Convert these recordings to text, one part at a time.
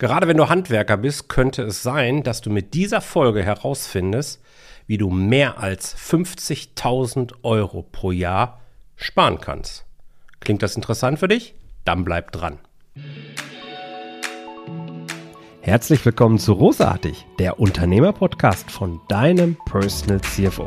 Gerade wenn du Handwerker bist, könnte es sein, dass du mit dieser Folge herausfindest, wie du mehr als 50.000 Euro pro Jahr sparen kannst. Klingt das interessant für dich? Dann bleib dran. Herzlich willkommen zu Rosartig, der Unternehmerpodcast von deinem Personal CFO.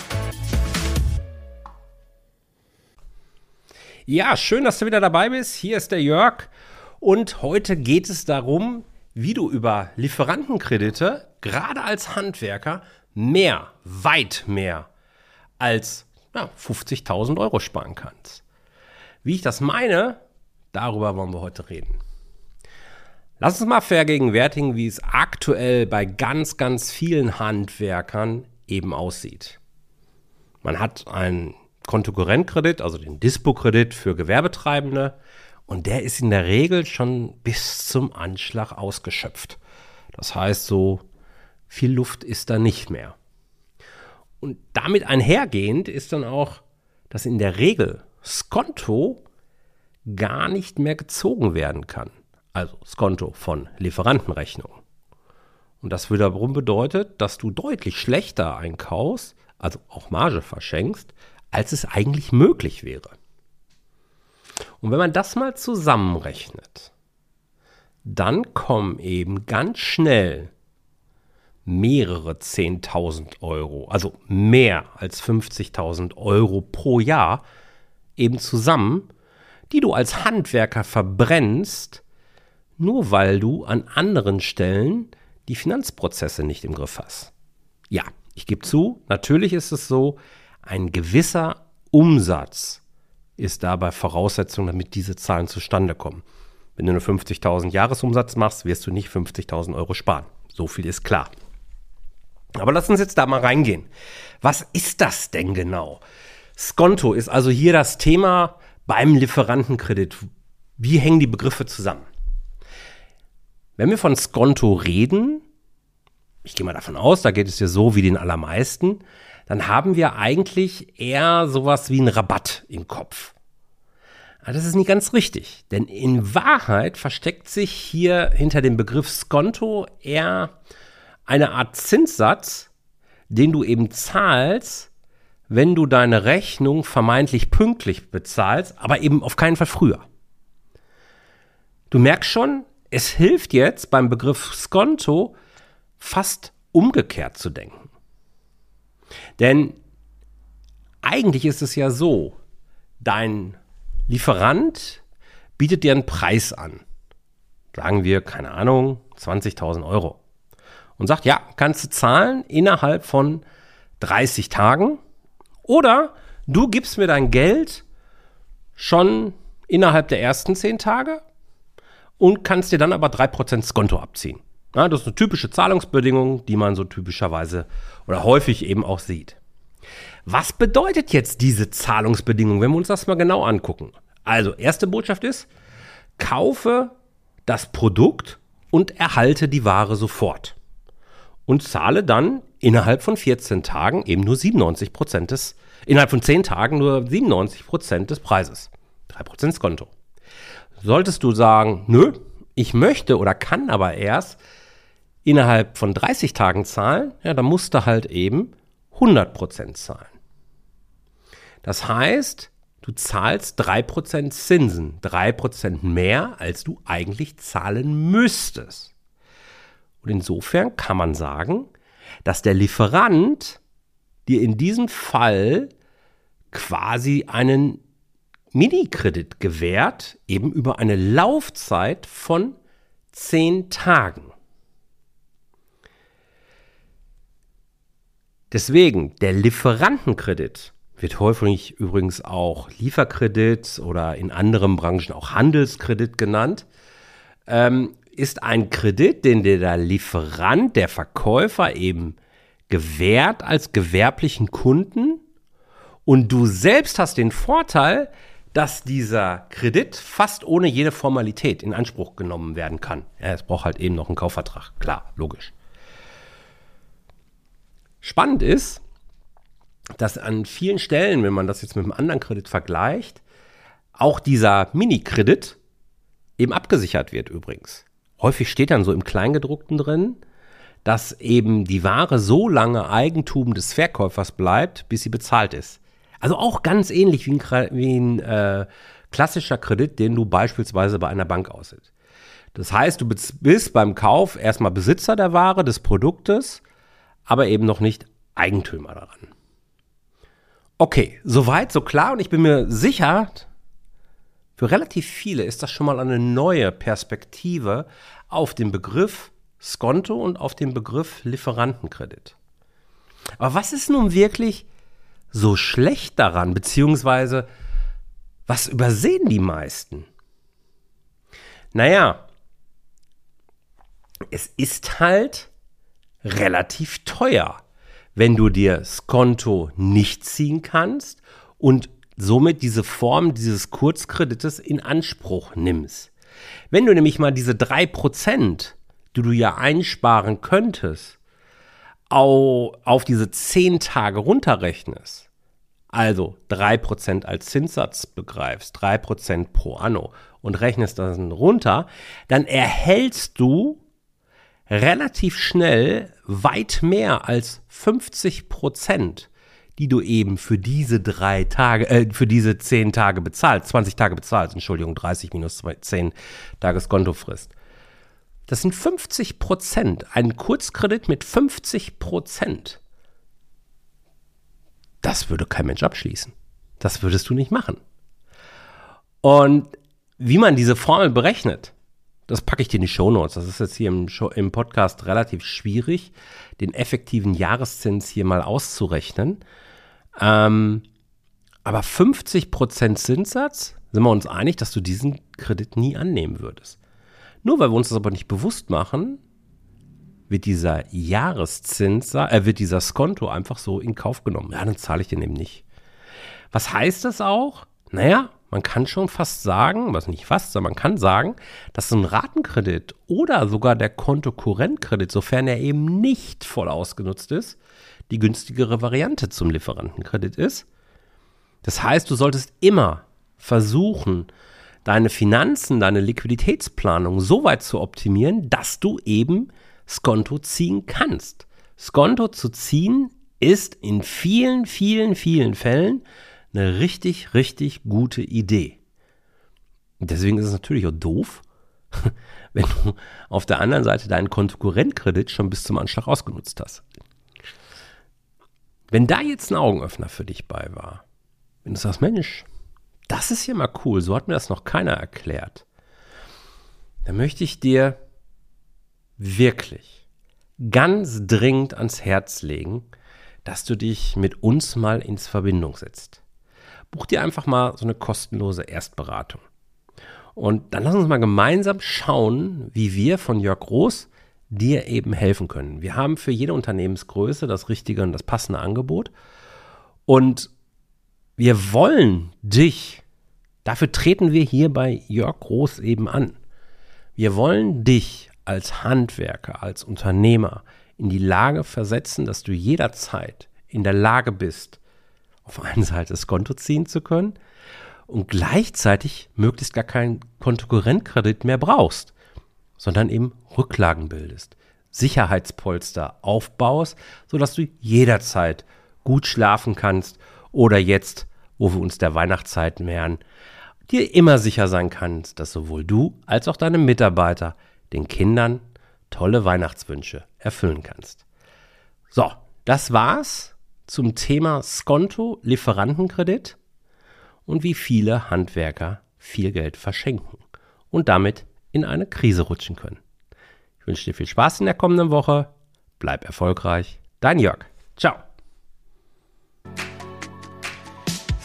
Ja, schön, dass du wieder dabei bist. Hier ist der Jörg und heute geht es darum, wie du über Lieferantenkredite, gerade als Handwerker, mehr, weit mehr als ja, 50.000 Euro sparen kannst. Wie ich das meine, darüber wollen wir heute reden. Lass uns mal vergegenwärtigen, wie es aktuell bei ganz, ganz vielen Handwerkern eben aussieht. Man hat ein Kontokorrentkredit, also den Dispo-Kredit für Gewerbetreibende. Und der ist in der Regel schon bis zum Anschlag ausgeschöpft. Das heißt, so viel Luft ist da nicht mehr. Und damit einhergehend ist dann auch, dass in der Regel Skonto gar nicht mehr gezogen werden kann. Also Skonto von Lieferantenrechnungen. Und das wiederum bedeutet, dass du deutlich schlechter einkaufst, also auch Marge verschenkst, als es eigentlich möglich wäre. Und wenn man das mal zusammenrechnet, dann kommen eben ganz schnell mehrere 10.000 Euro, also mehr als 50.000 Euro pro Jahr eben zusammen, die du als Handwerker verbrennst, nur weil du an anderen Stellen die Finanzprozesse nicht im Griff hast. Ja, ich gebe zu, natürlich ist es so, ein gewisser Umsatz ist dabei Voraussetzung, damit diese Zahlen zustande kommen. Wenn du nur 50.000 Jahresumsatz machst, wirst du nicht 50.000 Euro sparen. So viel ist klar. Aber lass uns jetzt da mal reingehen. Was ist das denn genau? Skonto ist also hier das Thema beim Lieferantenkredit. Wie hängen die Begriffe zusammen? Wenn wir von Skonto reden, ich gehe mal davon aus, da geht es dir so wie den allermeisten, dann haben wir eigentlich eher sowas wie einen Rabatt im Kopf. Aber das ist nicht ganz richtig, denn in Wahrheit versteckt sich hier hinter dem Begriff Skonto eher eine Art Zinssatz, den du eben zahlst, wenn du deine Rechnung vermeintlich pünktlich bezahlst, aber eben auf keinen Fall früher. Du merkst schon, es hilft jetzt beim Begriff Skonto fast umgekehrt zu denken. Denn eigentlich ist es ja so, dein Lieferant bietet dir einen Preis an. Sagen wir, keine Ahnung, 20.000 Euro. Und sagt, ja, kannst du zahlen innerhalb von 30 Tagen. Oder du gibst mir dein Geld schon innerhalb der ersten 10 Tage und kannst dir dann aber 3% Skonto abziehen. Ja, das ist eine typische Zahlungsbedingung, die man so typischerweise oder häufig eben auch sieht. Was bedeutet jetzt diese Zahlungsbedingung, wenn wir uns das mal genau angucken? Also, erste Botschaft ist, kaufe das Produkt und erhalte die Ware sofort. Und zahle dann innerhalb von 14 Tagen eben nur 97 Prozent des, innerhalb von 10 Tagen nur 97 Prozent des Preises. 3 Prozent Konto. Solltest du sagen, nö, ich möchte oder kann aber erst innerhalb von 30 Tagen zahlen, ja, dann musst du halt eben 100% zahlen. Das heißt, du zahlst 3% Zinsen, 3% mehr, als du eigentlich zahlen müsstest. Und insofern kann man sagen, dass der Lieferant dir in diesem Fall quasi einen Mini-Kredit gewährt, eben über eine Laufzeit von 10 Tagen. Deswegen, der Lieferantenkredit wird häufig übrigens auch Lieferkredit oder in anderen Branchen auch Handelskredit genannt, ähm, ist ein Kredit, den der Lieferant, der Verkäufer eben gewährt als gewerblichen Kunden und du selbst hast den Vorteil, dass dieser Kredit fast ohne jede Formalität in Anspruch genommen werden kann. Ja, es braucht halt eben noch einen Kaufvertrag. Klar, logisch. Spannend ist, dass an vielen Stellen, wenn man das jetzt mit einem anderen Kredit vergleicht, auch dieser Mini-Kredit eben abgesichert wird übrigens. Häufig steht dann so im Kleingedruckten drin, dass eben die Ware so lange Eigentum des Verkäufers bleibt, bis sie bezahlt ist. Also auch ganz ähnlich wie ein, wie ein äh, klassischer Kredit, den du beispielsweise bei einer Bank aushältst. Das heißt, du bist beim Kauf erstmal Besitzer der Ware, des Produktes, aber eben noch nicht Eigentümer daran. Okay, soweit, so klar und ich bin mir sicher, für relativ viele ist das schon mal eine neue Perspektive auf den Begriff Skonto und auf den Begriff Lieferantenkredit. Aber was ist nun wirklich so schlecht daran, beziehungsweise was übersehen die meisten? Naja, es ist halt relativ teuer, wenn du dir Skonto nicht ziehen kannst und somit diese Form dieses Kurzkredites in Anspruch nimmst. Wenn du nämlich mal diese 3%, die du ja einsparen könntest, auf diese 10 Tage runterrechnest, also 3% als Zinssatz begreifst, 3% pro Anno und rechnest das runter, dann erhältst du relativ schnell weit mehr als 50 Prozent, die du eben für diese drei Tage, äh, für diese zehn Tage bezahlt, 20 Tage bezahlt, Entschuldigung, 30 minus 10 Tages Kontofrist. Das sind 50 Prozent. Ein Kurzkredit mit 50 Prozent. Das würde kein Mensch abschließen. Das würdest du nicht machen. Und wie man diese Formel berechnet, das packe ich dir in die Show Notes. Das ist jetzt hier im, Show, im Podcast relativ schwierig, den effektiven Jahreszins hier mal auszurechnen. Ähm, aber 50% Zinssatz, sind wir uns einig, dass du diesen Kredit nie annehmen würdest. Nur weil wir uns das aber nicht bewusst machen, wird dieser Jahreszins, äh, wird dieser Skonto einfach so in Kauf genommen. Ja, dann zahle ich den eben nicht. Was heißt das auch? Naja, man kann schon fast sagen, was nicht fast, sondern man kann sagen, dass so ein Ratenkredit oder sogar der Kontokorrentkredit, sofern er eben nicht voll ausgenutzt ist, die günstigere Variante zum Lieferantenkredit ist. Das heißt, du solltest immer versuchen, deine Finanzen, deine Liquiditätsplanung so weit zu optimieren, dass du eben Skonto ziehen kannst. Skonto zu ziehen ist in vielen, vielen, vielen Fällen eine richtig, richtig gute Idee. Deswegen ist es natürlich auch doof, wenn du auf der anderen Seite deinen Konkurrentkredit schon bis zum Anschlag ausgenutzt hast. Wenn da jetzt ein Augenöffner für dich bei war, wenn du sagst, Mensch, das ist ja mal cool, so hat mir das noch keiner erklärt, dann möchte ich dir wirklich ganz dringend ans Herz legen, dass du dich mit uns mal ins Verbindung setzt buch dir einfach mal so eine kostenlose Erstberatung. Und dann lass uns mal gemeinsam schauen, wie wir von Jörg Groß dir eben helfen können. Wir haben für jede Unternehmensgröße das richtige und das passende Angebot. Und wir wollen dich, dafür treten wir hier bei Jörg Groß eben an. Wir wollen dich als Handwerker, als Unternehmer in die Lage versetzen, dass du jederzeit in der Lage bist, auf einen Seite das Konto ziehen zu können und gleichzeitig möglichst gar keinen Kontokorrentkredit mehr brauchst, sondern eben Rücklagen bildest, Sicherheitspolster aufbaust, sodass du jederzeit gut schlafen kannst oder jetzt, wo wir uns der Weihnachtszeit nähern, dir immer sicher sein kannst, dass sowohl du als auch deine Mitarbeiter den Kindern tolle Weihnachtswünsche erfüllen kannst. So, das war's zum Thema Skonto Lieferantenkredit und wie viele Handwerker viel Geld verschenken und damit in eine Krise rutschen können. Ich wünsche dir viel Spaß in der kommenden Woche. Bleib erfolgreich. Dein Jörg. Ciao.